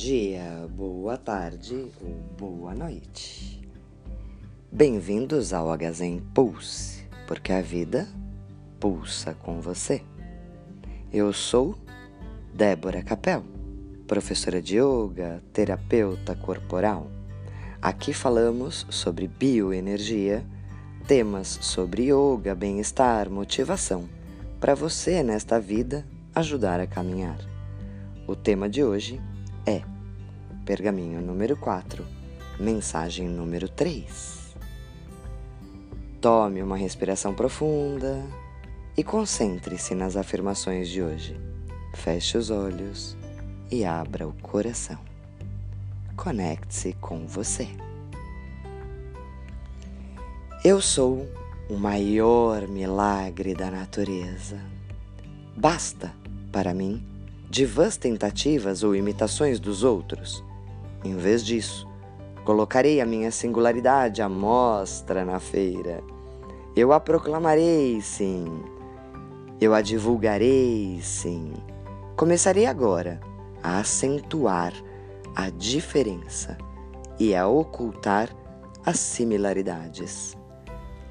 dia, boa tarde ou boa noite. Bem-vindos ao Agazen Pulse, porque a vida pulsa com você. Eu sou Débora Capel, professora de yoga, terapeuta corporal. Aqui falamos sobre bioenergia, temas sobre yoga, bem-estar, motivação, para você nesta vida ajudar a caminhar. O tema de hoje é pergaminho número 4, mensagem número 3. Tome uma respiração profunda e concentre-se nas afirmações de hoje. Feche os olhos e abra o coração. Conecte-se com você. Eu sou o maior milagre da natureza. Basta, para mim, de vãs tentativas ou imitações dos outros. Em vez disso, colocarei a minha singularidade à mostra na feira. Eu a proclamarei, sim. Eu a divulgarei, sim. Começarei agora a acentuar a diferença e a ocultar as similaridades.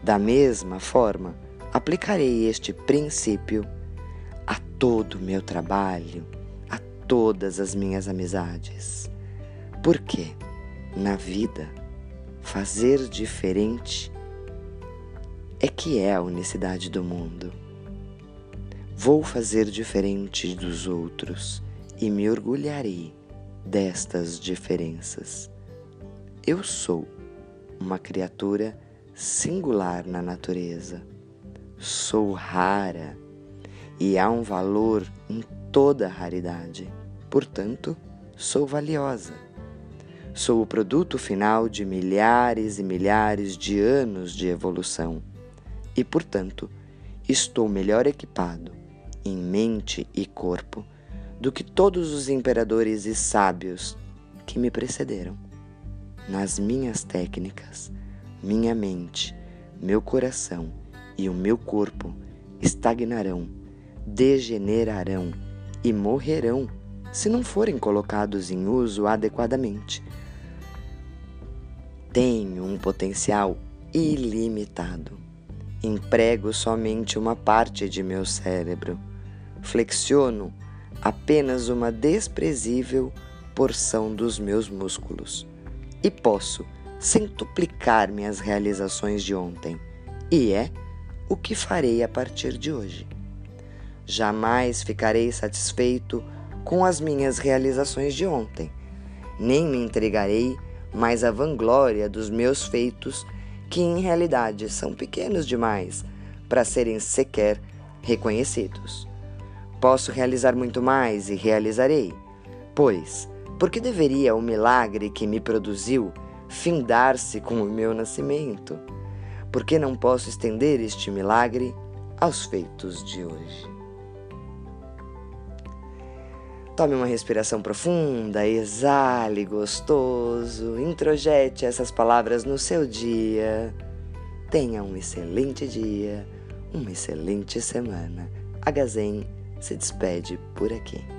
Da mesma forma, aplicarei este princípio a todo o meu trabalho, todas as minhas amizades. Porque na vida, fazer diferente é que é a unicidade do mundo. Vou fazer diferente dos outros e me orgulharei destas diferenças. Eu sou uma criatura singular na natureza. Sou rara e há um valor em toda raridade. Portanto, sou valiosa. Sou o produto final de milhares e milhares de anos de evolução e, portanto, estou melhor equipado em mente e corpo do que todos os imperadores e sábios que me precederam. Nas minhas técnicas, minha mente, meu coração e o meu corpo estagnarão degenerarão e morrerão se não forem colocados em uso adequadamente. Tenho um potencial ilimitado. Emprego somente uma parte de meu cérebro. Flexiono apenas uma desprezível porção dos meus músculos. E posso centuplicar minhas realizações de ontem. E é o que farei a partir de hoje. Jamais ficarei satisfeito com as minhas realizações de ontem, nem me entregarei mais à vanglória dos meus feitos, que em realidade são pequenos demais para serem sequer reconhecidos. Posso realizar muito mais e realizarei, pois, porque deveria o milagre que me produziu findar-se com o meu nascimento? Porque não posso estender este milagre aos feitos de hoje? Tome uma respiração profunda, exale gostoso, introjete essas palavras no seu dia. Tenha um excelente dia, uma excelente semana. A Gazen se despede por aqui.